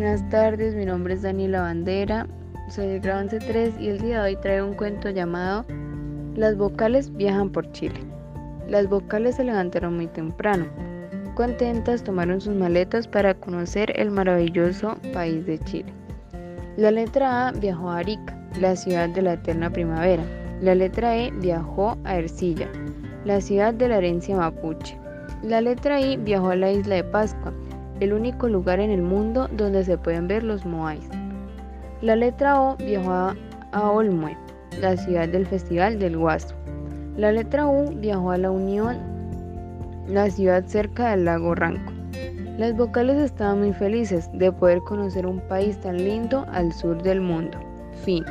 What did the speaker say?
buenas tardes, mi nombre es Daniela Bandera, soy el grado 3 y el día de hoy traigo un cuento llamado Las vocales viajan por Chile. Las vocales se levantaron muy temprano. Contentas tomaron sus maletas para conocer el maravilloso país de Chile. La letra A viajó a Arica, la ciudad de la eterna primavera. La letra E viajó a Ercilla, la ciudad de la herencia mapuche. La letra I viajó a la isla de Pascua, el único lugar en el mundo donde se pueden ver los moais. La letra O viajó a, Olmue, la ciudad del Festival del Guaso. La letra U viajó a La Unión, la ciudad cerca del lago Ranco. Las vocales estaban muy felices de poder conocer un país tan lindo al sur del mundo. Fin.